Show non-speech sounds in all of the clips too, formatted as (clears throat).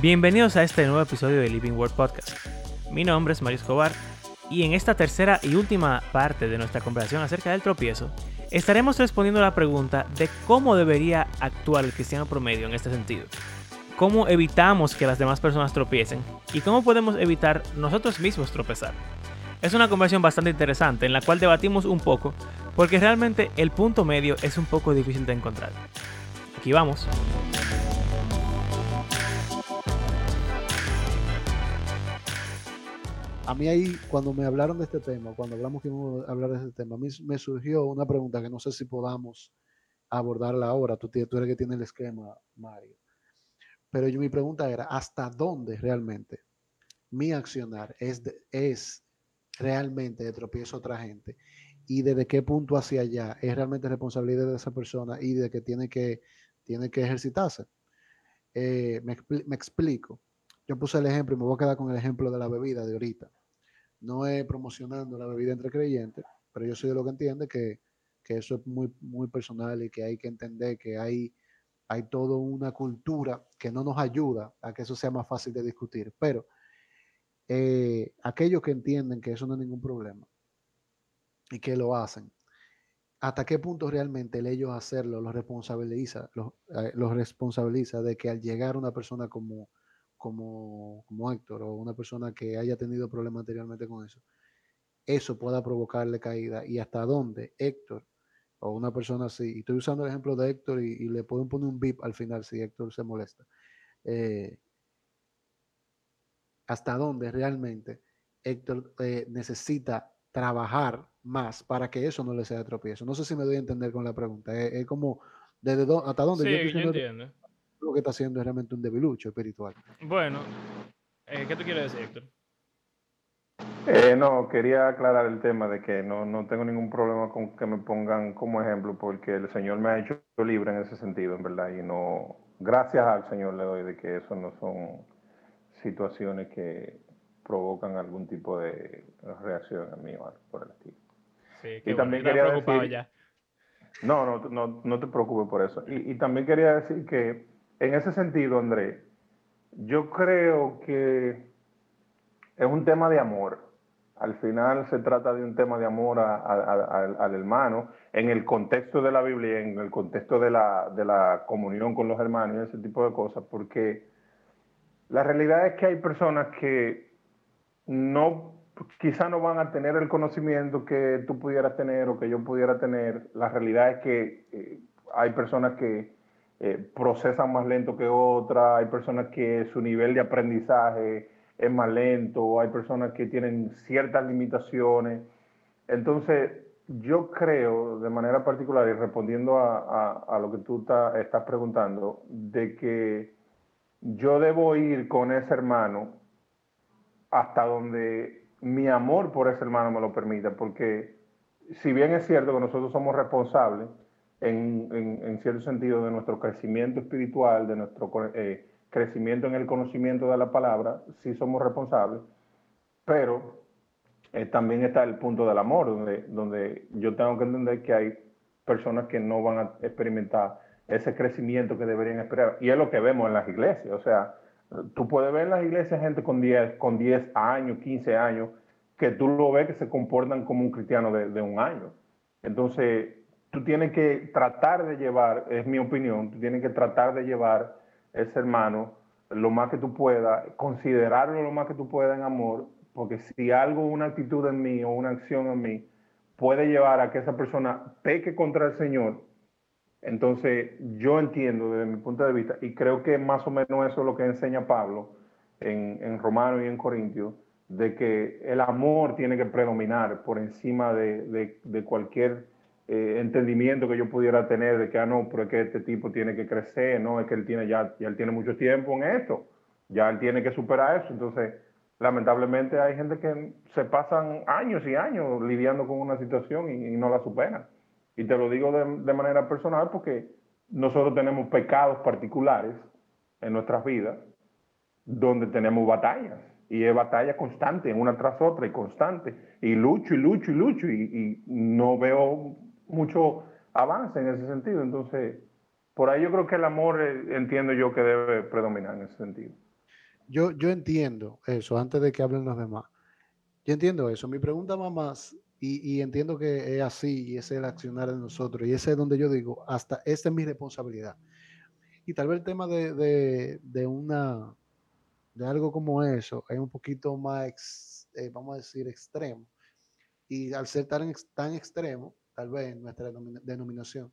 Bienvenidos a este nuevo episodio de Living Word Podcast. Mi nombre es Mario Escobar y en esta tercera y última parte de nuestra conversación acerca del tropiezo, estaremos respondiendo a la pregunta de cómo debería actuar el cristiano promedio en este sentido. Cómo evitamos que las demás personas tropiecen y cómo podemos evitar nosotros mismos tropezar. Es una conversación bastante interesante en la cual debatimos un poco porque realmente el punto medio es un poco difícil de encontrar. Aquí vamos. A mí ahí, cuando me hablaron de este tema, cuando hablamos que íbamos a hablar de este tema, a mí me surgió una pregunta que no sé si podamos abordarla ahora. Tú, tú eres que tiene el esquema, Mario. Pero yo, mi pregunta era, ¿hasta dónde realmente mi accionar es, realmente de tropiezo a otra gente? ¿Y desde qué punto hacia allá es realmente responsabilidad de esa persona y de que tiene que, tiene que ejercitarse? Eh, me explico. Yo puse el ejemplo y me voy a quedar con el ejemplo de la bebida de ahorita no es promocionando la bebida entre creyentes, pero yo soy de lo que entiende que, eso es muy, muy personal y que hay que entender que hay, hay toda una cultura que no nos ayuda a que eso sea más fácil de discutir. Pero eh, aquellos que entienden que eso no es ningún problema y que lo hacen, ¿hasta qué punto realmente el ellos hacerlo los responsabiliza, los, eh, los responsabiliza de que al llegar una persona como como, como Héctor o una persona que haya tenido problemas anteriormente con eso, eso pueda provocarle caída. Y hasta dónde Héctor o una persona así, y estoy usando el ejemplo de Héctor y, le pueden poner un bip al final si Héctor se molesta, eh, hasta dónde realmente Héctor eh, necesita trabajar más para que eso no le sea tropiezo. No sé si me doy a entender con la pregunta. Es, como desde hasta dónde sí, yo, entiendo lo que está haciendo es realmente un debilucho espiritual. Bueno, eh, ¿qué tú quieres decir, Héctor? Eh, no, quería aclarar el tema de que no, no, tengo ningún problema con que me pongan como ejemplo, porque el Señor me ha hecho libre en ese sentido, en verdad, y no, gracias al Señor le doy de que eso no son situaciones que provocan algún tipo de reacción en mí o algo por el estilo. Sí, y también quería decir, ya. No, no, no, no te preocupes por eso. Y, y también quería decir que en ese sentido, André, yo creo que es un tema de amor. Al final se trata de un tema de amor al hermano, en el contexto de la Biblia, en el contexto de la, de la comunión con los hermanos y ese tipo de cosas, porque la realidad es que hay personas que no, quizá no van a tener el conocimiento que tú pudieras tener o que yo pudiera tener. La realidad es que eh, hay personas que eh, procesan más lento que otras, hay personas que su nivel de aprendizaje es más lento, hay personas que tienen ciertas limitaciones. Entonces, yo creo, de manera particular, y respondiendo a, lo que tú estás preguntando, de que yo debo ir con ese hermano hasta donde mi amor por ese hermano me lo permita, porque si bien es cierto que nosotros somos responsables, en, cierto sentido de nuestro crecimiento espiritual, de nuestro eh, crecimiento en el conocimiento de la palabra, sí somos responsables, pero eh, también está el punto del amor, donde, donde yo tengo que entender que hay personas que no van a experimentar ese crecimiento que deberían esperar. Y es lo que vemos en las iglesias. O sea, tú puedes ver en las iglesias gente con 10, con 10 años, 15 años, que tú lo ves que se comportan como un cristiano de, de un año. Entonces, tú tienes que tratar de llevar, es mi opinión, tú tienes que tratar de llevar ese hermano lo más que tú puedas, considerarlo lo más que tú puedas en amor, porque si algo, una actitud en mí o una acción en mí puede llevar a que esa persona peque contra el Señor, entonces yo entiendo desde mi punto de vista, y creo que más o menos eso es lo que enseña Pablo en, en Romano y en Corintios, de que el amor tiene que predominar por encima de, de cualquier eh, entendimiento que yo pudiera tener de que, ah, no, pero es que este tipo tiene que crecer, no, es que él tiene ya, ya él tiene mucho tiempo en esto, ya él tiene que superar eso. Entonces, lamentablemente hay gente que se pasan años y años lidiando con una situación y, no la superan. Y te lo digo de, de, manera personal porque nosotros tenemos pecados particulares en nuestras vidas donde tenemos batallas. Y es batalla constante, una tras otra y constante. Y lucho y lucho y lucho y, y no veo mucho avance en ese sentido. Entonces, por ahí yo creo que el amor, eh, entiendo yo que debe predominar en ese sentido. yo, yo entiendo eso, antes de que hablen los demás. Yo entiendo eso. Mi pregunta va más, y, entiendo que es así, y es el accionar de nosotros, y ese es donde yo digo, hasta esta es mi responsabilidad. Y tal vez el tema de, de, de una, de algo como eso, es un poquito más, eh, vamos a decir, extremo. Y al ser tan, tan extremo, tal vez en nuestra denominación,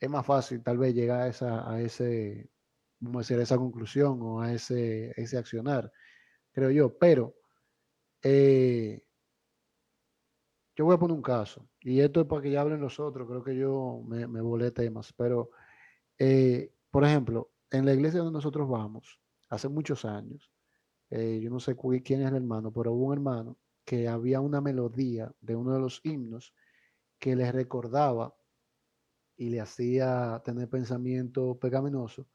es más fácil tal vez llegar a, esa, a ese, decir, esa conclusión o a ese, ese accionar, creo yo. Pero eh, yo voy a poner un caso, y esto es para que ya hablen los otros, creo que yo me, me volé temas, pero, eh, por ejemplo, en la iglesia donde nosotros vamos, hace muchos años, eh, yo no sé quién es el hermano, pero hubo un hermano que había una melodía de uno de los himnos que le recordaba y le hacía tener pensamiento pecaminoso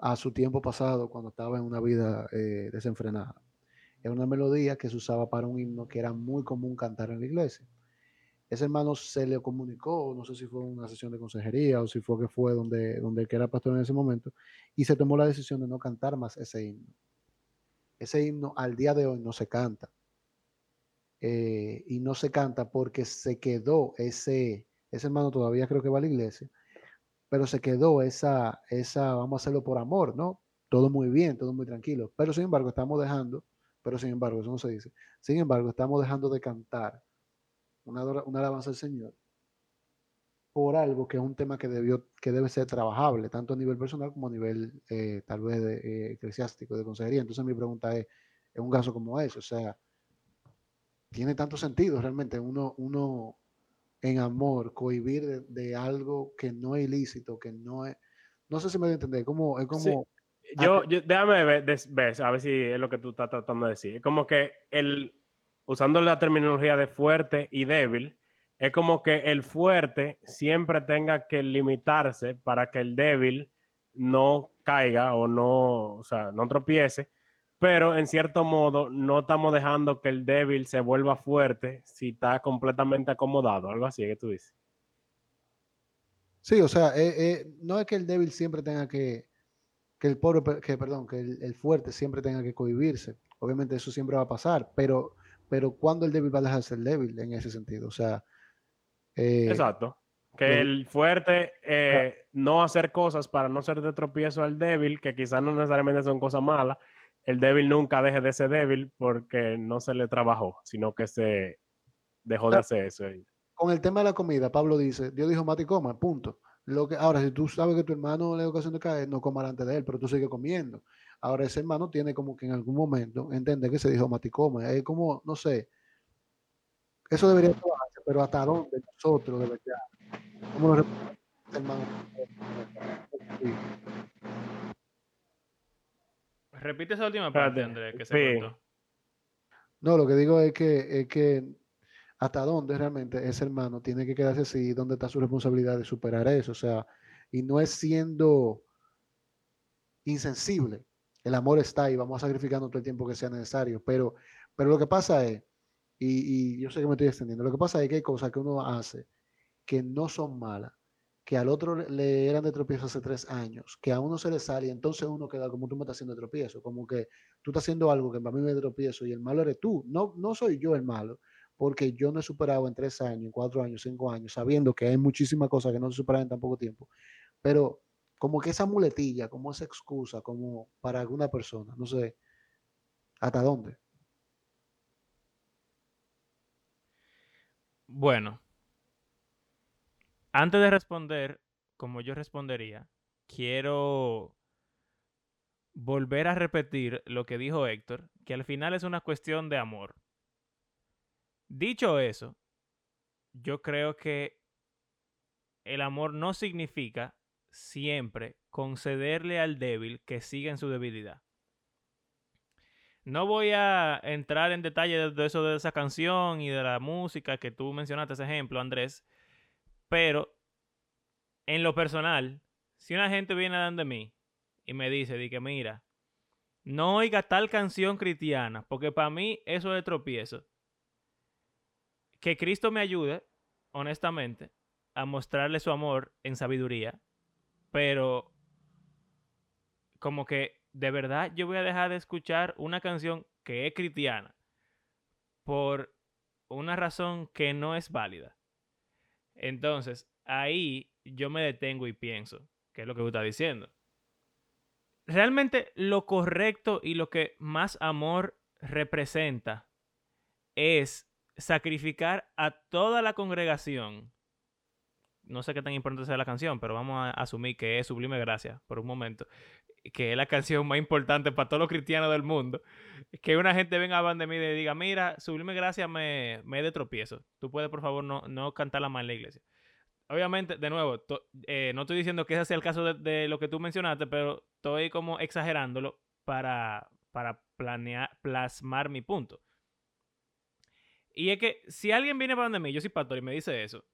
a su tiempo pasado cuando estaba en una vida eh, desenfrenada. Era una melodía que se usaba para un himno que era muy común cantar en la iglesia. Ese hermano se le comunicó, no sé si fue una sesión de consejería o si fue que fue donde, donde que era pastor en ese momento, y se tomó la decisión de no cantar más ese himno. Ese himno al día de hoy no se canta. Eh, y no se canta porque se quedó ese, ese hermano todavía creo que va a la iglesia, pero se quedó esa, esa, vamos a hacerlo por amor, ¿no? Todo muy bien, todo muy tranquilo, pero sin embargo estamos dejando, pero sin embargo, eso no se dice, sin embargo estamos dejando de cantar una, una alabanza al Señor por algo que es un tema que, debió, que debe ser trabajable, tanto a nivel personal como a nivel eh, tal vez de, eh, eclesiástico, de consejería. Entonces mi pregunta es, en un caso como ese, o sea, tiene tanto sentido realmente uno, uno en amor cohibir de, de, algo que no es ilícito, que no es, no sé si me voy a entender, como, es como... Sí. Yo, yo, déjame ver, ver, a ver si es lo que tú estás tratando de decir. Es como que el, usando la terminología de fuerte y débil, es como que el fuerte siempre tenga que limitarse para que el débil no caiga o no, o sea, no tropiece, pero en cierto modo no estamos dejando que el débil se vuelva fuerte si está completamente acomodado, algo así que tú dices. Sí, o sea, eh, eh, no es que el débil siempre tenga que, que el pobre, que perdón, que el, el, fuerte siempre tenga que cohibirse. Obviamente eso siempre va a pasar, pero pero ¿cuándo el débil va a dejar de ser débil en ese sentido? O sea... Eh, Exacto. Que el fuerte no hacer cosas para no ser de tropiezo al débil, que quizás no necesariamente son cosas malas, el débil nunca deje de ser débil porque no se le trabajó, sino que se dejó de hacer eso. Con el tema de la comida, Pablo dice, Dios dijo, mate y coma, punto. Lo que, ahora, si tú sabes que tu hermano le da ocasión de caer, no coma antes de él, pero tú sigues comiendo. Ahora ese hermano tiene como que en algún momento entender que se dijo maticoma. Es como, no sé, eso debería trabajarse, pero hasta dónde nosotros, de verdad, ¿cómo lo hermano? Repite esa última parte, Andrés, que se sí. No, lo que digo es que, es que hasta dónde realmente ese hermano tiene que quedarse así, dónde está su responsabilidad de superar eso, o sea, y no es siendo insensible, el amor está ahí, vamos sacrificando todo el tiempo que sea necesario, pero, pero lo que pasa es, y, y, yo sé que me estoy extendiendo, lo que pasa es que hay cosas que uno hace que no son malas, que al otro le eran de tropiezo hace tres años, que a uno se le sale y entonces uno queda como tú me estás haciendo de tropiezo, como que tú estás haciendo algo que para mí me tropiezo y el malo eres tú, no, no soy yo el malo, porque yo no he superado en tres años, en cuatro años, cinco años, sabiendo que hay muchísimas cosas que no se superan en tan poco tiempo, pero como que esa muletilla, como esa excusa, como para alguna persona, no sé, ¿hasta dónde? Bueno, antes de responder como yo respondería, quiero volver a repetir lo que dijo Héctor, que al final es una cuestión de amor. Dicho eso, yo creo que el amor no significa siempre concederle al débil que siga en su debilidad. No voy a entrar en detalle de eso de esa canción y de la música que tú mencionaste ese ejemplo, Andrés, pero en lo personal, si una gente viene a de mí y me dice, di que mira, no oiga tal canción cristiana, porque para mí eso es tropiezo. Que Cristo me ayude, honestamente, a mostrarle su amor en sabiduría pero como que de verdad yo voy a dejar de escuchar una canción que es cristiana por una razón que no es válida. Entonces, ahí yo me detengo y pienso, ¿qué es lo que usted está diciendo? Realmente lo correcto y lo que más amor representa es sacrificar a toda la congregación. No sé qué tan importante sea la canción, pero vamos a asumir que es Sublime Gracia por un momento que es la canción más importante para todos los cristianos del mundo, que una gente venga a de mí y diga, mira, Sublime Gracia me, me de tropiezo. Tú puedes, por favor, no, no cantarla más en la iglesia. Obviamente, de nuevo, eh, no estoy diciendo que ese sea el caso de, lo que tú mencionaste, pero estoy como exagerándolo para, para planear, plasmar mi punto. Y es que si alguien viene para donde mí, yo soy pastor y me dice eso,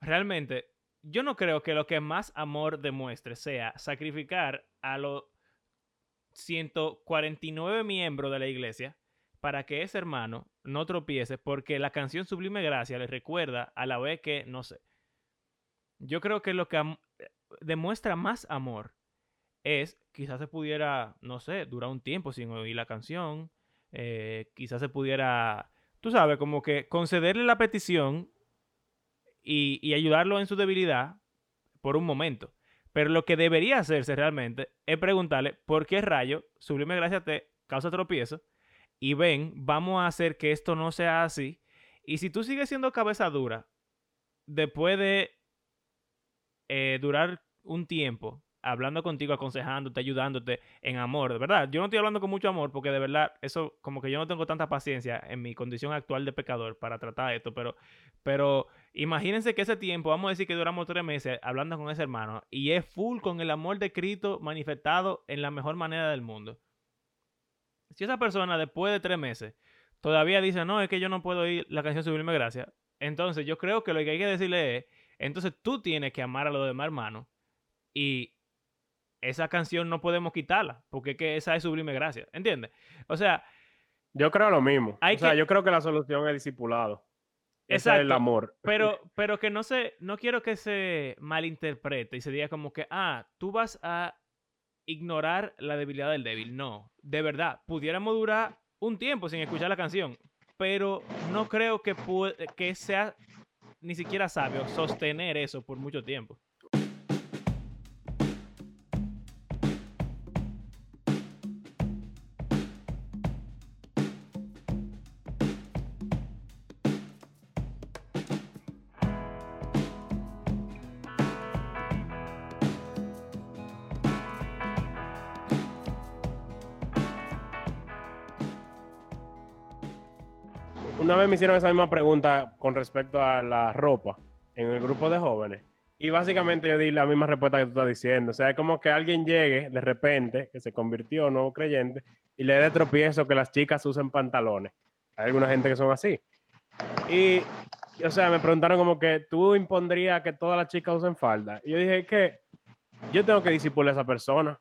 realmente yo no creo que lo que más amor demuestre sea sacrificar a los 149 miembros de la iglesia para que ese hermano no tropiece porque la canción Sublime Gracia le recuerda a la vez que, no sé, yo creo que lo que demuestra más amor es, quizás se pudiera, no sé, durar un tiempo sin oír la canción, eh, quizás se pudiera, tú sabes, como que concederle la petición y, y ayudarlo en su debilidad por un momento. Pero lo que debería hacerse realmente es preguntarle por qué rayo Sublime Gracia te causa tropiezo y ven, vamos a hacer que esto no sea así. Y si tú sigues siendo cabeza dura, después de eh, durar un tiempo hablando contigo, aconsejándote, ayudándote en amor, de verdad. Yo no estoy hablando con mucho amor porque de verdad eso como que yo no tengo tanta paciencia en mi condición actual de pecador para tratar esto, pero, pero imagínense que ese tiempo, vamos a decir que duramos tres meses hablando con ese hermano y es full con el amor de Cristo manifestado en la mejor manera del mundo. Si esa persona después de tres meses todavía dice, no, es que yo no puedo oír la canción Subirme Gracia, entonces yo creo que lo que hay que decirle es, entonces tú tienes que amar a los demás hermanos y esa canción no podemos quitarla, porque es que esa es sublime gracia, ¿entiendes? O sea... Yo creo lo mismo. o sea, yo creo que la solución es discipulado. Ese es el amor. Pero, pero que no se, no quiero que se malinterprete y se diga como que, ah, tú vas a ignorar la debilidad del débil. No, de verdad, pudiéramos durar un tiempo sin escuchar la canción, pero no creo que, que sea ni siquiera sabio sostener eso por mucho tiempo. Una vez me hicieron esa misma pregunta con respecto a la ropa en el grupo de jóvenes. Y básicamente yo di la misma respuesta que tú estás diciendo. O sea, es como que alguien llegue de repente, que se convirtió nuevo creyente, y le dé tropiezo que las chicas usen pantalones. Hay alguna gente que son así. Y, o sea, me preguntaron como que tú impondrías que todas las chicas usen falda. Y yo dije que yo tengo que disipular a esa persona.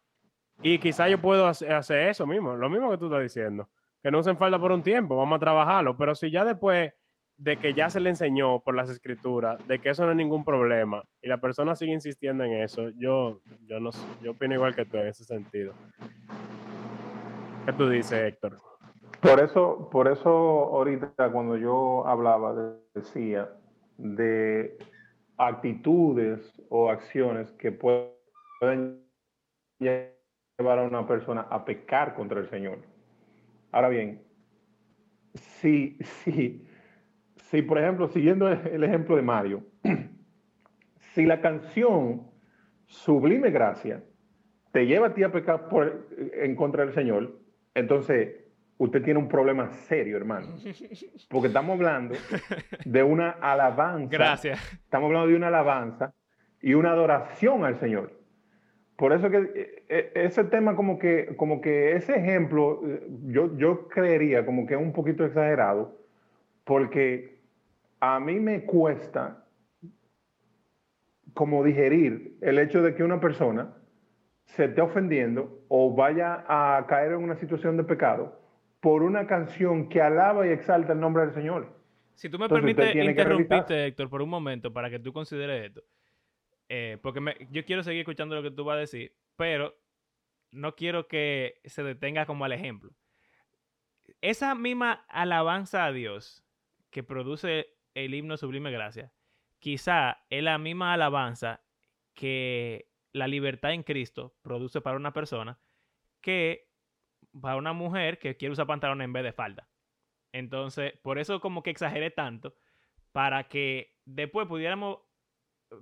Y quizá yo puedo hacer eso mismo, lo mismo que tú estás diciendo que no usen falda por un tiempo, vamos a trabajarlo, pero si ya después de que ya se le enseñó por las escrituras, de que eso no es ningún problema, y la persona sigue insistiendo en eso, yo, yo, no, yo opino igual que tú en ese sentido. ¿Qué tú dices, Héctor? Por eso, por eso ahorita cuando yo hablaba, decía de actitudes o acciones que pueden llevar a una persona a pecar contra el Señor. Ahora bien, si, si, si por ejemplo, siguiendo el ejemplo de Mario, (clears throat) si la canción Sublime Gracia te lleva a ti a pecar por, en contra del Señor, entonces usted tiene un problema serio, hermano. Porque estamos hablando de una alabanza. Gracias. Estamos hablando de una alabanza y una adoración al Señor. Por eso que eh, eh, ese tema como que, como que ese ejemplo, eh, yo, yo creería como que es un poquito exagerado, porque a mí me cuesta como digerir el hecho de que una persona se esté ofendiendo o vaya a caer en una situación de pecado por una canción que alaba y exalta el nombre del Señor. Si tú me permites interrumpirte, Héctor, por un momento para que tú consideres esto. Eh, porque yo quiero seguir escuchando lo que tú vas a decir, pero no quiero que se detenga como al ejemplo. Esa misma alabanza a Dios que produce el himno Sublime Gracia, quizá es la misma alabanza que la libertad en Cristo produce para una persona que para una mujer que quiere usar pantalón en vez de falda. Entonces, por eso como que exageré tanto, para que después pudiéramos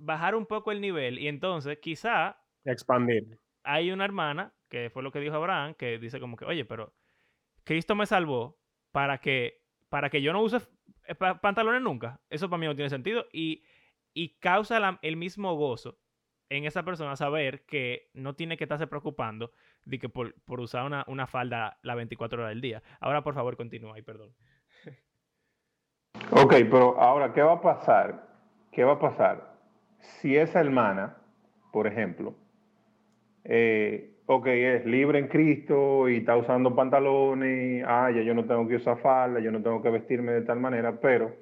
bajar un poco el nivel y entonces quizá... Expandir. Hay una hermana, que fue lo que dijo Abraham, que dice como que, oye, pero Cristo me salvó para que, para que yo no use pantalones nunca. Eso para mí no tiene sentido y, y causa el mismo gozo en esa persona saber que no tiene que estarse preocupando de que por, usar una, una, falda la 24 horas del día. Ahora, por favor, continúa y perdón. Ok, pero ahora, ¿qué va a pasar? ¿Qué va a pasar si esa hermana, por ejemplo, eh, es libre en Cristo y está usando pantalones, ah, yo no tengo que usar falda, yo no tengo que vestirme de tal manera, pero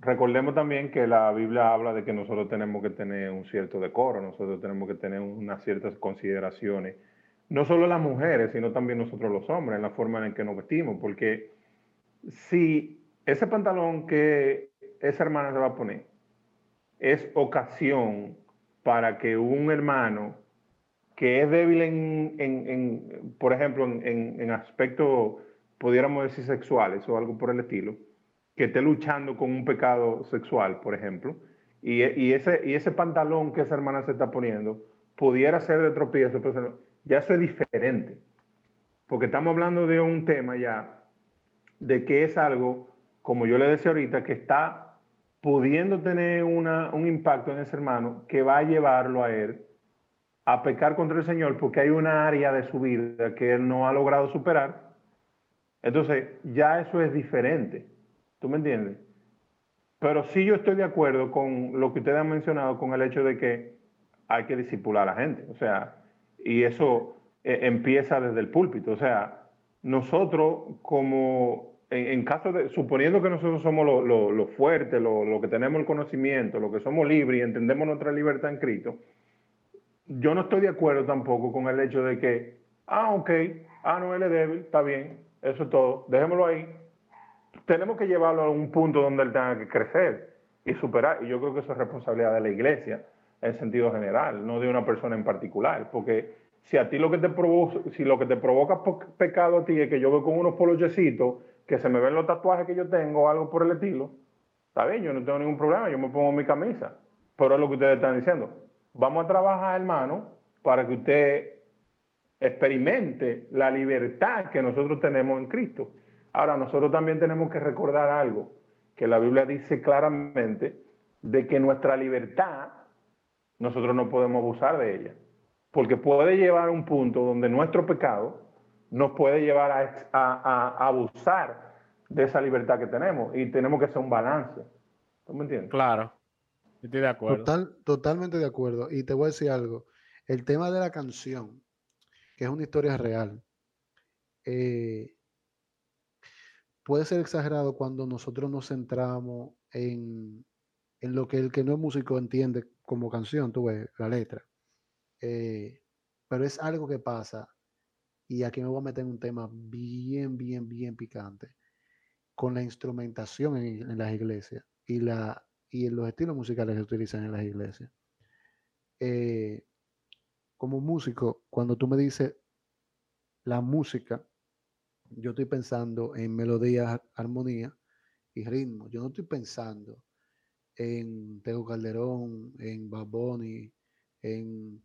recordemos también que la Biblia habla de que nosotros tenemos que tener un cierto decoro, nosotros tenemos que tener unas ciertas consideraciones, no solo las mujeres, sino también nosotros los hombres, en la forma en que nos vestimos, porque si ese pantalón que esa hermana se va a poner es ocasión para que un hermano que es débil en, por ejemplo, en, en aspectos, pudiéramos decir, sexuales o algo por el estilo, que esté luchando con un pecado sexual, por ejemplo, y, ese, y ese pantalón que esa hermana se está poniendo pudiera ser de tropiezo, pero ya eso es diferente, porque estamos hablando de un tema ya, de que es algo, como yo le decía ahorita, que está pudiendo tener una, un impacto en ese hermano que va a llevarlo a él a pecar contra el Señor porque hay una área de su vida que él no ha logrado superar, entonces ya eso es diferente. ¿Tú me entiendes? Pero sí yo estoy de acuerdo con lo que ustedes han mencionado, con el hecho de que hay que disipular a la gente. O sea, y eso eh, empieza desde el púlpito. O sea, nosotros como, en, caso de, suponiendo que nosotros somos lo, lo, fuerte, lo, lo, que tenemos el conocimiento, lo que somos libres y entendemos nuestra libertad en Cristo, yo no estoy de acuerdo tampoco con el hecho de que, ah, ok, ah, no, él es débil, está bien, eso es todo, dejémoslo ahí. Tenemos que llevarlo a un punto donde él tenga que crecer y superar, y yo creo que eso es responsabilidad de la iglesia en sentido general, no de una persona en particular, porque si a ti lo que te provoca, si lo que te provoca pecado a ti es que yo veo con unos polochecitos que se me ven los tatuajes que yo tengo o algo por el estilo, está bien, yo no tengo ningún problema, yo me pongo mi camisa, pero es lo que ustedes están diciendo Vamos a trabajar, hermano, para que usted experimente la libertad que nosotros tenemos en Cristo. Ahora, nosotros también tenemos que recordar algo, que la Biblia dice claramente, de que nuestra libertad, nosotros no podemos abusar de ella, porque puede llevar a un punto donde nuestro pecado nos puede llevar a, a abusar de esa libertad que tenemos y tenemos que hacer un balance. ¿Tú me entiendes? Claro. Estoy de acuerdo. Total, totalmente de acuerdo. Y te voy a decir algo. El tema de la canción, que es una historia real, eh, puede ser exagerado cuando nosotros nos centramos en, lo que el que no es músico entiende como canción, tú ves, la letra. Eh, pero es algo que pasa, y aquí me voy a meter en un tema bien, bien, bien picante, con la instrumentación en las iglesias y la y en los estilos musicales que se utilizan en las iglesias. Eh, como músico, cuando tú me dices la música, yo estoy pensando en melodías, armonía y ritmo. Yo no estoy pensando en Tego Calderón, en Baboni, en,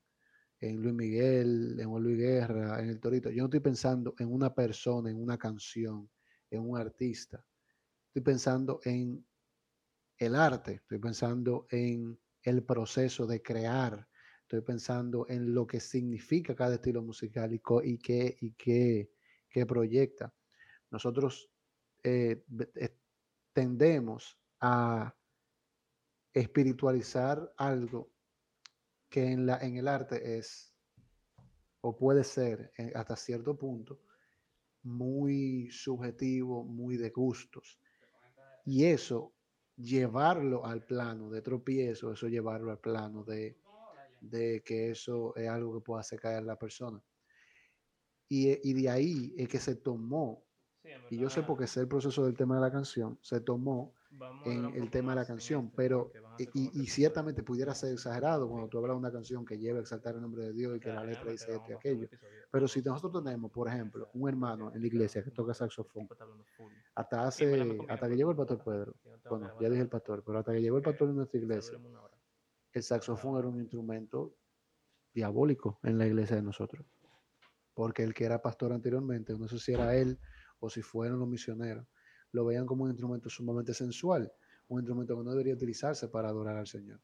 en Luis Miguel, en Luis Guerra, en El Torito. Yo no estoy pensando en una persona, en una canción, en un artista. Estoy pensando en el arte, estoy pensando en el proceso de crear, estoy pensando en lo que significa cada estilo musical y, qué, y qué, proyecta. Nosotros eh, eh, tendemos a espiritualizar algo que en, la, en el arte es o puede ser eh, hasta cierto punto muy subjetivo, muy de gustos. Y eso llevarlo al plano de tropiezo, eso llevarlo al plano de, de que eso es algo que puede hacer caer a la persona. Y, y de ahí es que se tomó, y yo sé porque sé el proceso del tema de la canción, se tomó en el tema de la canción, pero y, y, ciertamente pudiera ser exagerado cuando tú hablas de una canción que lleva a exaltar el nombre de Dios y que la letra dice esto y aquello. Pero si nosotros tenemos, por ejemplo, un hermano en la iglesia que toca saxofón, hasta hace, hasta que llegó el pastor Pedro, bueno, ya dije el pastor, pero hasta que llegó el pastor en nuestra iglesia, el saxofón era un instrumento diabólico en la iglesia de nosotros. Porque el que era pastor anteriormente, no sé si era él o si fueron los misioneros, lo veían como un instrumento sumamente sensual, un instrumento que no debería utilizarse para adorar al Señor.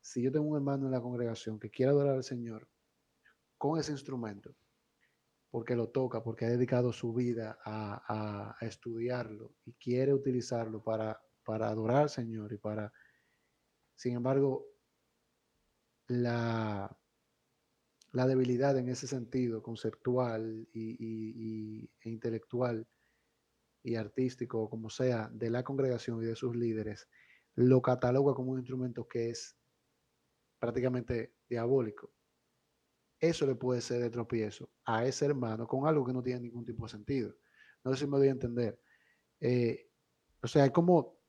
Si yo tengo un hermano en la congregación que quiere adorar al Señor con ese instrumento, porque lo toca, porque ha dedicado su vida a, estudiarlo y quiere utilizarlo para, para adorar al Señor y para, sin embargo, la, la debilidad en ese sentido conceptual y, e intelectual y artístico, o como sea, de la congregación y de sus líderes, lo cataloga como un instrumento que es prácticamente diabólico. Eso le puede ser de tropiezo a ese hermano con algo que no tiene ningún tipo de sentido. No sé si me doy a entender. Eh, o sea, es como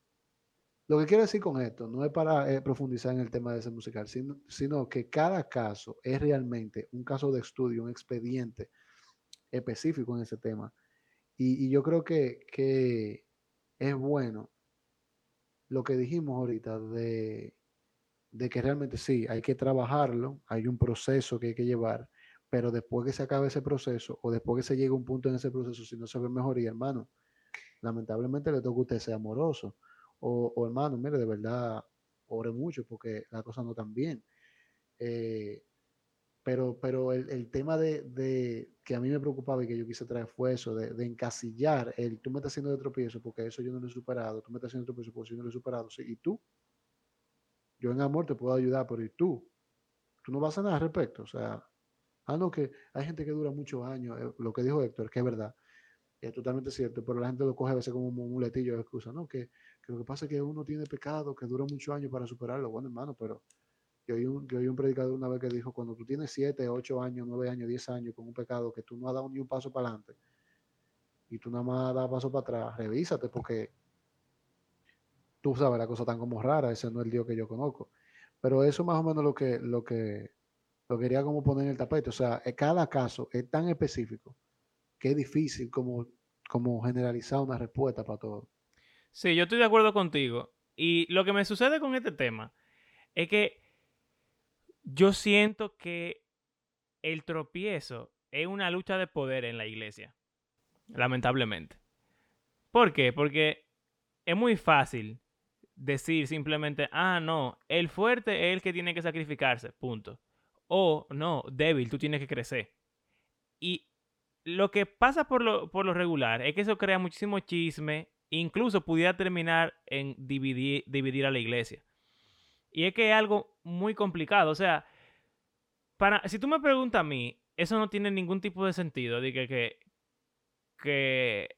lo que quiero decir con esto no es para eh, profundizar en el tema de ese musical, sino, sino, que cada caso es realmente un caso de estudio, un expediente específico en ese tema. Y, yo creo que, que, es bueno lo que dijimos ahorita de, de que realmente sí, hay que trabajarlo, hay un proceso que hay que llevar, pero después que se acabe ese proceso o después que se llegue a un punto en ese proceso, si no se ve mejoría, hermano, lamentablemente le toca a usted ser amoroso o, hermano, mire, de verdad, ore mucho porque la cosa no tan bien. Eh, pero, pero el, tema de, que a mí me preocupaba y que yo quise traer fue eso, de, encasillar el tú me estás haciendo de tropiezo porque eso yo no lo he superado, tú me estás haciendo de tropiezo porque yo no lo he superado, sí, y tú, yo en amor te puedo ayudar, pero ¿y tú? Tú no vas a nada al respecto, o sea, ah, no, que hay gente que dura muchos años, eh, lo que dijo Héctor, que es verdad, es totalmente cierto, pero la gente lo coge a veces como un muletillo de excusa, ¿no? Que, lo que pasa es que uno tiene pecado que dura muchos años para superarlo. Bueno, hermano, pero yo oí, un, yo un predicador una vez que dijo, cuando tú tienes 7, 8 años, 9 años, 10 años con un pecado que tú no has dado ni un paso para adelante y tú nada más das paso para atrás, revísate porque tú sabes la cosa tan como rara, ese no es el Dios que yo conozco. Pero eso más o menos lo que, lo que lo quería como poner en el tapete. O sea, cada caso es tan específico que es difícil como, como generalizar una respuesta para todo. Sí, yo estoy de acuerdo contigo. Y lo que me sucede con este tema es que yo siento que el tropiezo es una lucha de poder en la iglesia, lamentablemente. ¿Por qué? Porque es muy fácil decir simplemente, ah, no, el fuerte es el que tiene que sacrificarse, punto. O no, débil, tú tienes que crecer. Y lo que pasa por lo, por lo regular es que eso crea muchísimo chisme, incluso pudiera terminar en dividir, dividir a la iglesia. Y es que es algo muy complicado. O sea, para, si tú me preguntas a mí, eso no tiene ningún tipo de sentido de que, que, que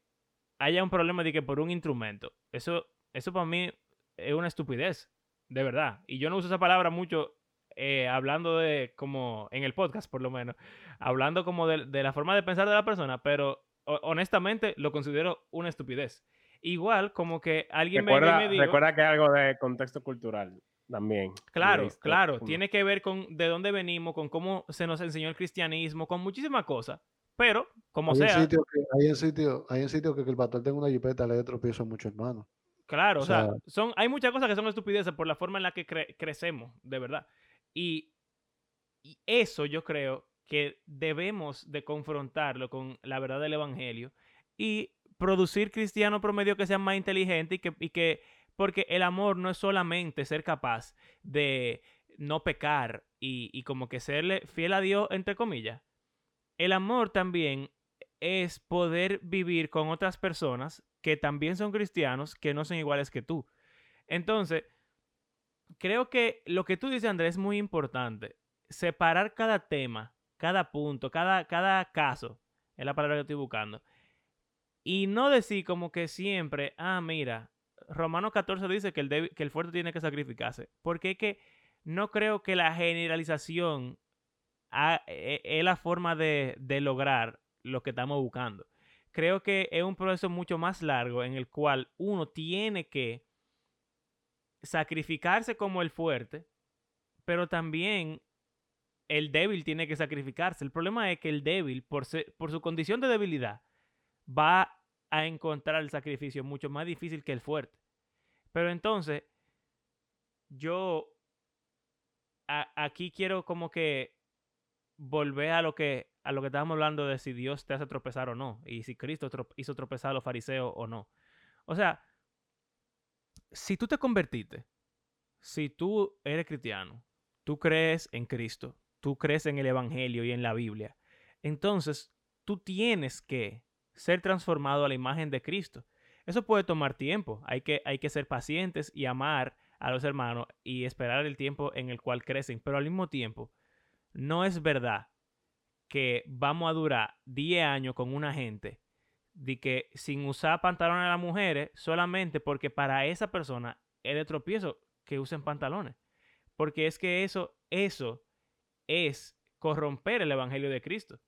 haya un problema de que por un instrumento. Eso, eso para mí es una estupidez, de verdad. Y yo no uso esa palabra mucho eh, hablando de como en el podcast por lo menos, hablando como de, de la forma de pensar de la persona, pero honestamente lo considero una estupidez. Igual como que alguien recuerda, me, dijo, Recuerda que es algo de contexto cultural también. Claro, claro. Tiene que ver con de dónde venimos, con cómo se nos enseñó el cristianismo, con muchísimas cosas. Pero, como sea... Sitio que, hay en sitio, hay en sitio que, el pastor tenga una jipeta le dé tropiezo a muchos hermanos. Claro, o, sea, son, hay muchas cosas que son estupideces por la forma en la que crecemos, de verdad. Y, y eso yo creo que debemos de confrontarlo con la verdad del Evangelio y producir cristianos promedio que sean más inteligentes y que, y que, porque el amor no es solamente ser capaz de no pecar y, y como que serle fiel a Dios, entre comillas. El amor también es poder vivir con otras personas que también son cristianos, que no son iguales que tú. Entonces, creo que lo que tú dices, Andrés, es muy importante. Separar cada tema, cada punto, cada, cada caso, es la palabra que estoy buscando, y no decir como que siempre, ah, mira, Romano 14 dice que el, que el fuerte tiene que sacrificarse. Porque es que no creo que la generalización e, es la forma de, de lograr lo que estamos buscando. Creo que es un proceso mucho más largo en el cual uno tiene que sacrificarse como el fuerte, pero también el débil tiene que sacrificarse. El problema es que el débil, por, por su condición de debilidad, va a encontrar el sacrificio mucho más difícil que el fuerte. Pero entonces, yo aquí quiero como que volver a lo que a lo que estábamos hablando de si Dios te hace tropezar o no y si Cristo hizo tropezar a los fariseos o no. O sea, si tú te convertiste, si tú eres cristiano, tú crees en Cristo, tú crees en el Evangelio y en la Biblia, entonces tú tienes que ser transformado a la imagen de Cristo. Eso puede tomar tiempo, hay que, hay que ser pacientes y amar a los hermanos y esperar el tiempo en el cual crecen, pero al mismo tiempo, no es verdad que vamos a durar 10 años con una gente de que sin usar pantalones a las mujeres solamente porque para esa persona es de tropiezo que usen pantalones. Porque es que eso, eso es corromper el Evangelio de Cristo.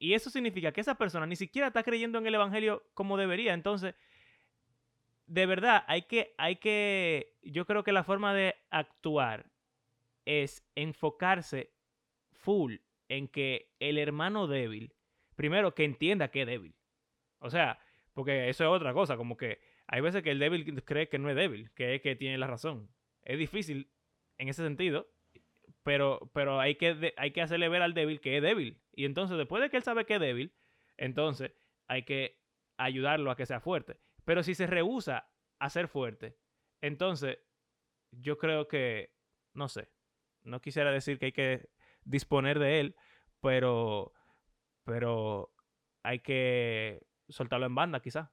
Y eso significa que esa persona ni siquiera está creyendo en el Evangelio como debería. Entonces, de verdad, hay que, hay que, yo creo que la forma de actuar es enfocarse full en que el hermano débil, primero que entienda que es débil. O sea, porque eso es otra cosa, como que hay veces que el débil cree que no es débil, que es que tiene la razón. Es difícil en ese sentido, pero, pero hay, que, hay que hacerle ver al débil que es débil. Y entonces, después de que él sabe que es débil, entonces hay que ayudarlo a que sea fuerte. Pero si se rehúsa a ser fuerte, entonces yo creo que, no sé, no quisiera decir que hay que disponer de él, pero, pero hay que soltarlo en banda quizá.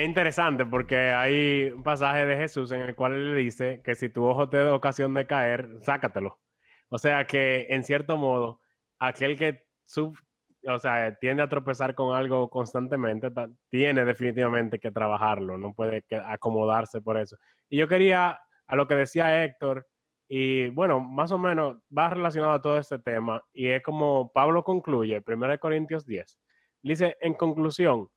Es interesante porque hay un pasaje de Jesús en el cual le dice que si tu ojo te da ocasión de caer, sácatelo. O sea que, en cierto modo, aquel que sub, o sea, tiende a tropezar con algo constantemente, tiene definitivamente que trabajarlo, no puede acomodarse por eso. Y yo quería, a lo que decía Héctor, y bueno, más o menos va relacionado a todo este tema, y es como Pablo concluye, 1 Corintios 10, dice, en conclusión,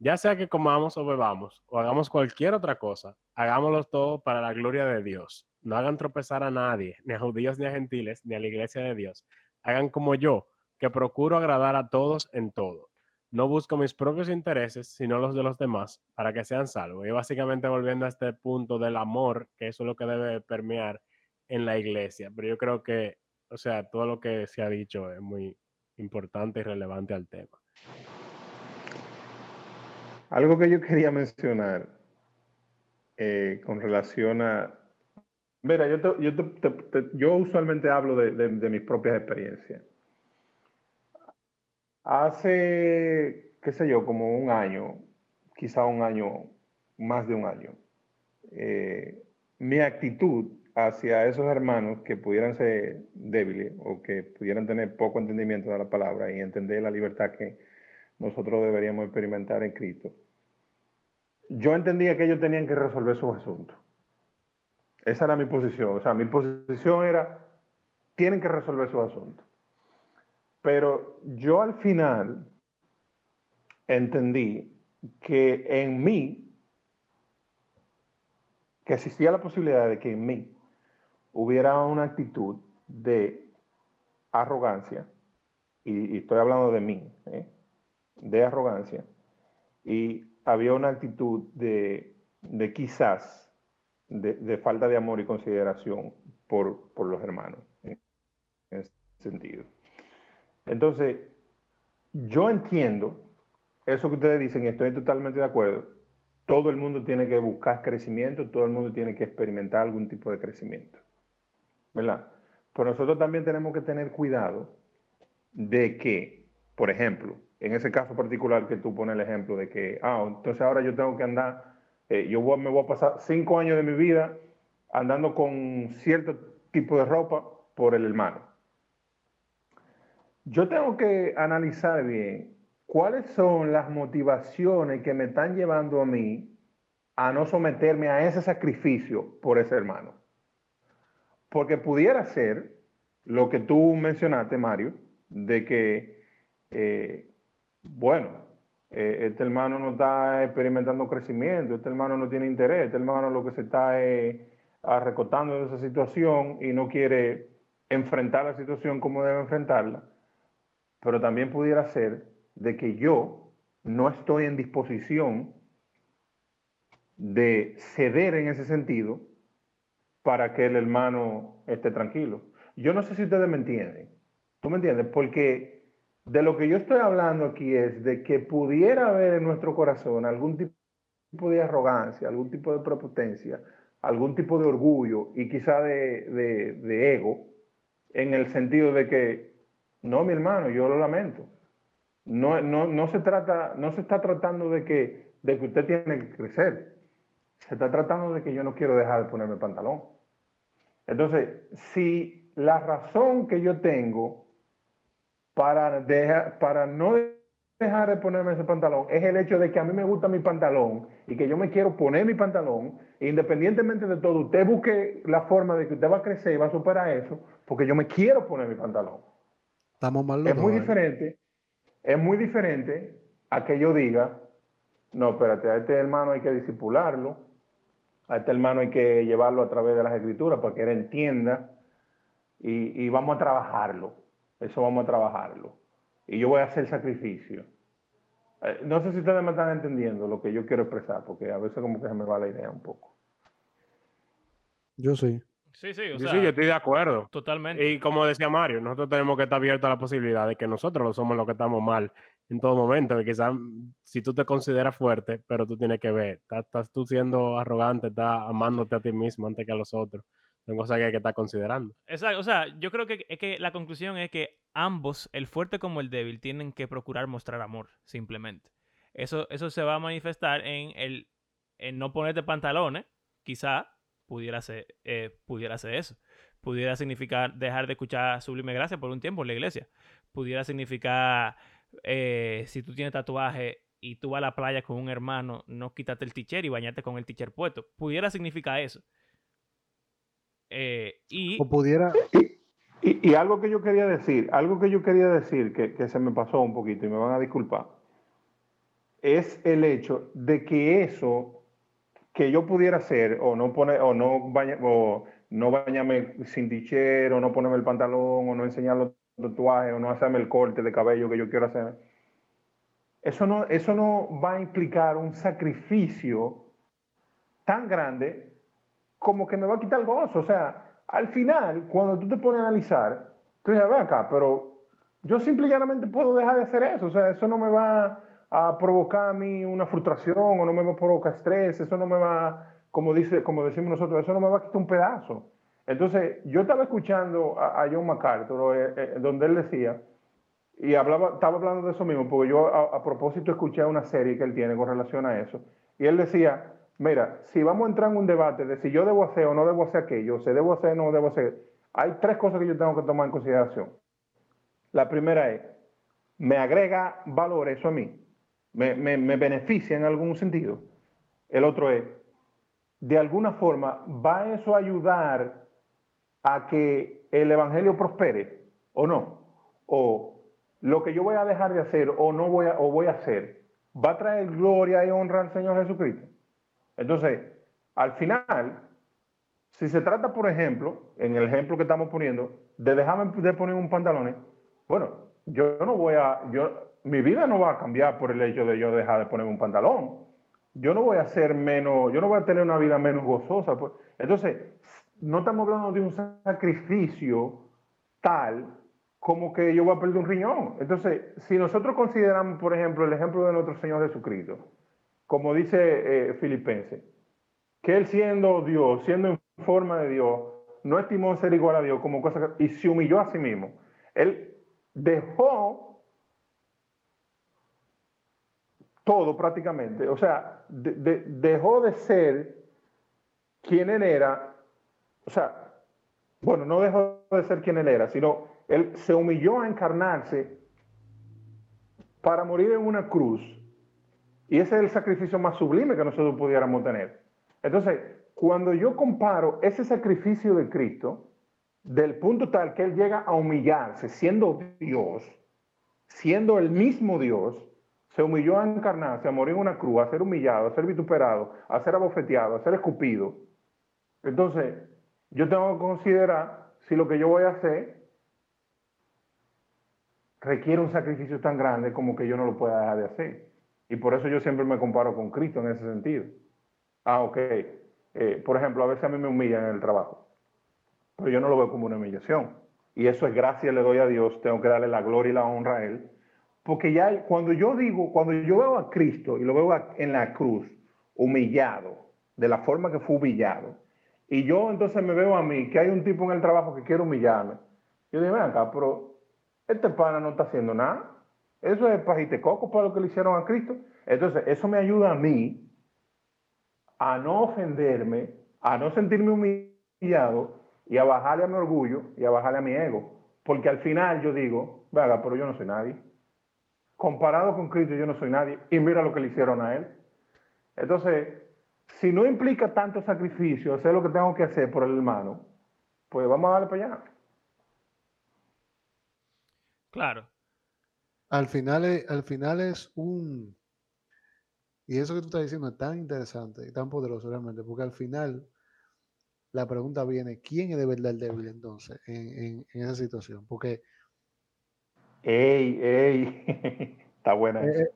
ya sea que comamos o bebamos o hagamos cualquier otra cosa, hagámoslo todo para la gloria de Dios. No hagan tropezar a nadie, ni a judíos ni a gentiles, ni a la iglesia de Dios. Hagan como yo, que procuro agradar a todos en todo. No busco mis propios intereses, sino los de los demás, para que sean salvos. Y básicamente volviendo a este punto del amor, que eso es lo que debe permear en la iglesia. Pero yo creo que, o sea, todo lo que se ha dicho es muy importante y relevante al tema. Algo que yo quería mencionar eh, con relación a... Mira, yo, yo, usualmente hablo de, mis propias experiencias. Hace, qué sé yo, como un año, quizá un año, más de un año, eh, mi actitud hacia esos hermanos que pudieran ser débiles o que pudieran tener poco entendimiento de la palabra y entender la libertad que, nosotros deberíamos experimentar en Cristo. Yo entendía que ellos tenían que resolver sus asuntos. Esa era mi posición. O sea, mi posición era, tienen que resolver sus asuntos. Pero yo al final entendí que en mí, que existía la posibilidad de que en mí hubiera una actitud de arrogancia, y, estoy hablando de mí, ¿eh? De arrogancia y había una actitud de, quizás de, falta de amor y consideración por, los hermanos en ese sentido. Entonces, yo entiendo eso que ustedes dicen y estoy totalmente de acuerdo. Todo el mundo tiene que buscar crecimiento, todo el mundo tiene que experimentar algún tipo de crecimiento. ¿Verdad? Pero nosotros también tenemos que tener cuidado de que, por ejemplo, en ese caso particular que tú pones el ejemplo de que, ah, entonces ahora yo tengo que andar, eh, yo me voy a pasar cinco años de mi vida andando con cierto tipo de ropa por el hermano. Yo tengo que analizar bien cuáles son las motivaciones que me están llevando a mí a no someterme a ese sacrificio por ese hermano. Porque pudiera ser lo que tú mencionaste, Mario, de que, eh, bueno, eh, este hermano no está experimentando crecimiento, este hermano no tiene interés, este hermano lo que se está es arrecotando de esa situación y no quiere enfrentar la situación como debe enfrentarla. Pero también pudiera ser de que yo no estoy en disposición de ceder en ese sentido para que el hermano esté tranquilo. Yo no sé si ustedes me entienden. ¿Tú me entiendes? Porque de lo que yo estoy hablando aquí es de que pudiera haber en nuestro corazón algún tipo de arrogancia, algún tipo de prepotencia, algún tipo de orgullo y quizá de, ego, en el sentido de que, no, mi hermano, yo lo lamento. No, se, trata, no se está tratando de que, de que usted tiene que crecer. Se está tratando de que yo no quiero dejar de ponerme pantalón. Entonces, si la razón que yo tengo para, para no dejar de ponerme ese pantalón es el hecho de que a mí me gusta mi pantalón y que yo me quiero poner mi pantalón, independientemente de todo, usted busque la forma de que usted va a crecer y va a superar eso, porque yo me quiero poner mi pantalón. Estamos mal Es muy diferente, es muy diferente a que yo diga, no, espérate, a este hermano hay que disipularlo, a este hermano hay que llevarlo a través de las escrituras para que él entienda y, y vamos a trabajarlo. Eso vamos a trabajarlo. Y yo voy a hacer sacrificio. Eh, no sé si ustedes me están entendiendo lo que yo quiero expresar, porque a veces como que se me va la idea un poco. Yo sí. Sí, sí, o sí, yo estoy de acuerdo. Totalmente. Y como decía Mario, nosotros tenemos que estar abiertos a la posibilidad de que nosotros no somos los que estamos mal en todo momento. Que quizás si tú te consideras fuerte, pero tú tienes que ver, estás, estás tú siendo arrogante, estás amándote a ti mismo antes que a los otros son cosas que hay que estar considerando. Exacto, o sea, yo creo que, es que la conclusión es que ambos, el fuerte como el débil, tienen que procurar mostrar amor, simplemente. Eso, eso se va a manifestar en el en no ponerte pantalones, quizá pudiera ser, eh, pudiera eso. Pudiera significar dejar de escuchar Sublime Gracia por un tiempo en la iglesia. Pudiera significar, eh, si tú tienes tatuaje y tú vas a la playa con un hermano, no quítate el teacher y bañarte con el teacher puesto. Pudiera significar eso. Eh, y, o pudiera... Y, algo que yo quería decir, algo que yo quería decir que, se me pasó un poquito y me van a disculpar, es el hecho de que eso que yo pudiera hacer, o no poner, o no o no bañarme sin tichero, o no ponerme el pantalón, o no enseñar los tatuajes, o no hacerme el corte de cabello que yo quiero hacer, eso no, eso no va a implicar un sacrificio tan grande como que me va a quitar el gozo. O sea, al final, cuando tú te pones a analizar, tú dices, ve acá, pero yo simple y llanamente puedo dejar de hacer eso. O sea, eso no me va a provocar a mí una frustración o no me va a provocar estrés, eso no me va, como, dice, como decimos nosotros, eso no me va a quitar un pedazo. Entonces, yo estaba escuchando a, John MacArthur, eh, eh, donde él decía, y hablaba, estaba hablando de eso mismo, porque yo a, a propósito escuché una serie que él tiene con relación a eso, y él decía, Mira, si vamos a entrar en un debate de si yo debo hacer o no debo hacer aquello, si debo hacer o no debo hacer, hay tres cosas que yo tengo que tomar en consideración. La primera es, ¿me agrega valor eso a mí? ¿Me, beneficia en algún sentido? El otro es, de alguna forma, ¿va eso a ayudar a que el Evangelio prospere o no? O lo que yo voy a dejar de hacer o no voy a, o voy a hacer, ¿va a traer gloria y honra al Señor Jesucristo? Entonces, al final, si se trata, por ejemplo, en el ejemplo que estamos poniendo, de dejarme de poner un pantalón, bueno, yo no voy a, yo, mi vida no va a cambiar por el hecho de yo dejar de poner un pantalón. Yo no voy a ser menos, yo no voy a tener una vida menos gozosa. Pues. Entonces, no estamos hablando de un sacrificio tal como que yo voy a perder un riñón. Entonces, si nosotros consideramos, por ejemplo, el ejemplo de nuestro Señor Jesucristo, como dice eh, Filipense, que él siendo Dios, siendo en forma de Dios, no estimó ser igual a Dios como cosa y se humilló a sí mismo. Él dejó todo prácticamente, o sea, dejó de ser quien él era o sea, bueno, no dejó de ser quien él era, sino él se humilló a encarnarse para morir en una cruz. Y ese es el sacrificio más sublime que nosotros pudiéramos tener. Entonces, cuando yo comparo ese sacrificio de Cristo, del punto tal que Él llega a humillarse, siendo Dios, siendo el mismo Dios, se humilló a encarnarse, a morir en una cruz, a ser humillado, a ser vituperado, a ser abofeteado, a ser escupido. Entonces, yo tengo que considerar si lo que yo voy a hacer requiere un sacrificio tan grande como que yo no lo pueda dejar de hacer. Y por eso yo siempre me comparo con Cristo en ese sentido. Ah, ok. Eh, por ejemplo, a veces a mí me humillan en el trabajo, pero yo no lo veo como una humillación. Y eso es gracias, le doy a Dios, tengo que darle la gloria y la honra a Él. Porque ya cuando yo digo, cuando yo veo a Cristo y lo veo en la cruz, humillado, de la forma que fue humillado, y yo entonces me veo a mí, que hay un tipo en el trabajo que quiere humillarme, yo digo, ven acá, pero este pana no está haciendo nada. Eso es pajite coco para lo que le hicieron a Cristo. Entonces, eso me ayuda a mí a no ofenderme, a no sentirme humillado y a bajarle a mi orgullo y a bajarle a mi ego. Porque al final yo digo, venga, pero yo no soy nadie. Comparado con Cristo, yo no soy nadie. Y mira lo que le hicieron a él. Entonces, si no implica tanto sacrificio, hacer lo que tengo que hacer por el hermano, pues vamos a darle para allá. Claro. Al final, es, al final es un... Y eso que tú estás diciendo es tan interesante y tan poderoso realmente, porque al final la pregunta viene, ¿quién es de verdad el débil entonces en, esa situación? Porque... ¡Ey, ey! (laughs) Está buena eh,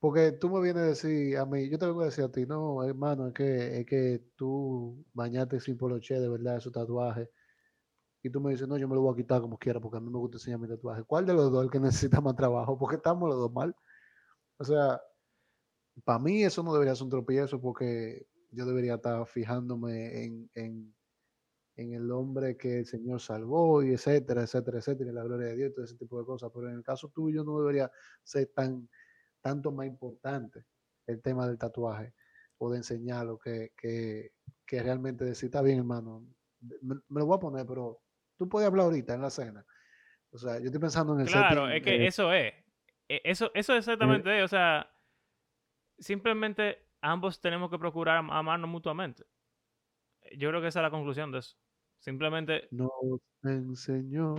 porque tú me vienes a decir a mí, yo te voy a decir a ti, no, hermano, es que, es que tú bañaste sin poloche de verdad, su tatuaje y tú me dices, no, yo me lo voy a quitar como quiera porque a mí me gusta enseñar mi tatuaje. ¿Cuál de los dos es el que (laughs) necesita más trabajo? Porque estamos los dos mal. O sea, para mí eso no debería ser un tropiezo porque yo debería estar fijándome en, en, en, el hombre que el Señor salvó y etcétera, etcétera, etcétera, y la gloria de Dios y todo ese tipo de cosas. Pero en el caso tuyo no debería ser tan, tanto más importante el tema del tatuaje o de enseñarlo que, que, que realmente decir, está bien, hermano, me, lo voy a poner, pero tú puedes hablar ahorita en la cena. O sea, yo estoy pensando en el Claro, es que eso es. E, eso, eso exactamente es. O sea, simplemente ambos tenemos que procurar amarnos mutuamente. Yo creo que esa es la conclusión de eso. Simplemente. Nos enseñó.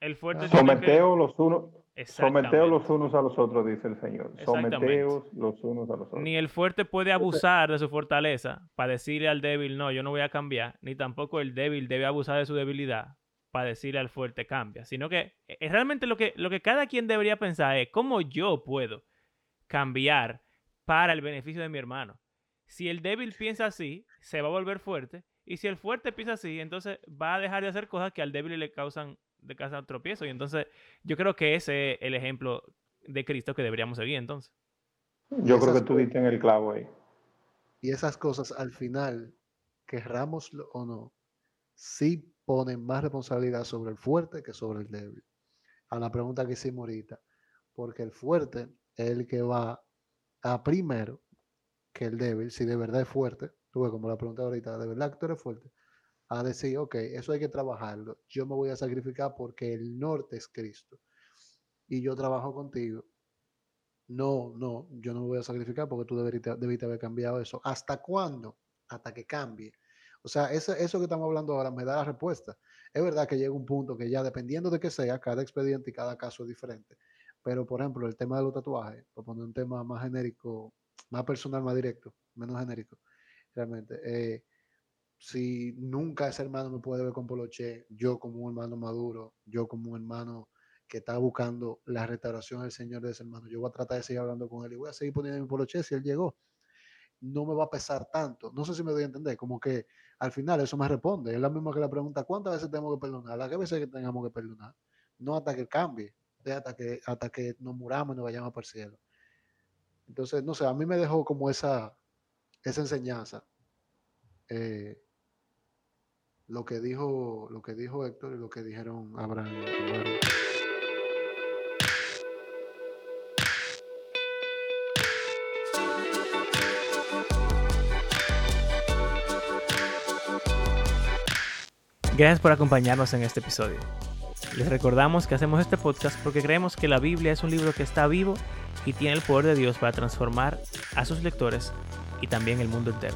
El fuerte. Someteos los unos. Someteos los unos a los otros, dice el Señor. Someteos los unos a los otros. Ni el fuerte puede abusar de su fortaleza para decirle al débil, no, yo no voy a cambiar. Ni tampoco el débil debe abusar de su debilidad para decirle al fuerte cambia, sino que es eh, realmente lo que, lo que cada quien debería pensar es cómo yo puedo cambiar para el beneficio de mi hermano. Si el débil piensa así, se va a volver fuerte, y si el fuerte piensa así, entonces va a dejar de hacer cosas que al débil le causan, de causan tropiezo. Y entonces yo creo que ese es el ejemplo de Cristo que deberíamos seguir entonces. Yo creo que tú diste en el clavo ahí. Y esas cosas al final, querrámoslo o no, sí ponen más responsabilidad sobre el fuerte que sobre el débil. A la pregunta que hicimos ahorita, porque el fuerte es el que va a primero que el débil, si de verdad es fuerte, tuve como la pregunta ahorita, ¿de verdad que tú eres fuerte? A decir, ok, eso hay que trabajarlo. Yo me voy a sacrificar porque el norte es Cristo. Y yo trabajo contigo. No, no, yo no me voy a sacrificar porque tú debiste haber cambiado eso. ¿Hasta cuándo? Hasta que cambie. O sea, eso, que estamos hablando ahora me da la respuesta. Es verdad que llega un punto que ya dependiendo de qué sea, cada expediente y cada caso es diferente. Pero, por ejemplo, el tema de los tatuajes, por poner un tema más genérico, más personal, más directo, menos genérico, realmente. Eh, si nunca ese hermano me puede ver con Poloche, yo como un hermano maduro, yo como un hermano que está buscando la restauración del Señor de ese hermano, yo voy a tratar de seguir hablando con él y voy a seguir poniendo mi Poloche si él llegó no me va a pesar tanto. No sé si me doy a entender, como que al final eso me responde. Es la misma que la pregunta, ¿cuántas veces tenemos que perdonar? Las veces que tengamos que perdonar. No hasta que cambie, hasta que, hasta que nos muramos y nos vayamos el cielo. Entonces, no sé, a mí me dejó como esa, esa enseñanza. Eh, lo que dijo, lo que dijo Héctor y lo que dijeron Abraham Gracias por acompañarnos en este episodio. Les recordamos que hacemos este podcast porque creemos que la Biblia es un libro que está vivo y tiene el poder de Dios para transformar a sus lectores y también el mundo entero.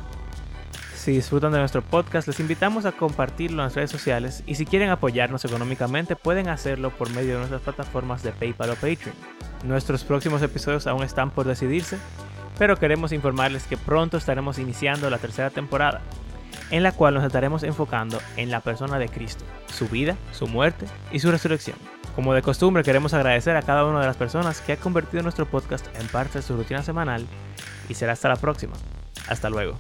Si disfrutan de nuestro podcast, les invitamos a compartirlo en las redes sociales y si quieren apoyarnos económicamente pueden hacerlo por medio de nuestras plataformas de PayPal o Patreon. Nuestros próximos episodios aún están por decidirse, pero queremos informarles que pronto estaremos iniciando la tercera temporada, en la cual nos estaremos enfocando en la persona de Cristo, su vida, su muerte y su resurrección. Como de costumbre, queremos agradecer a cada una de las personas que ha convertido nuestro podcast en parte de su rutina semanal y será hasta la próxima. Hasta luego.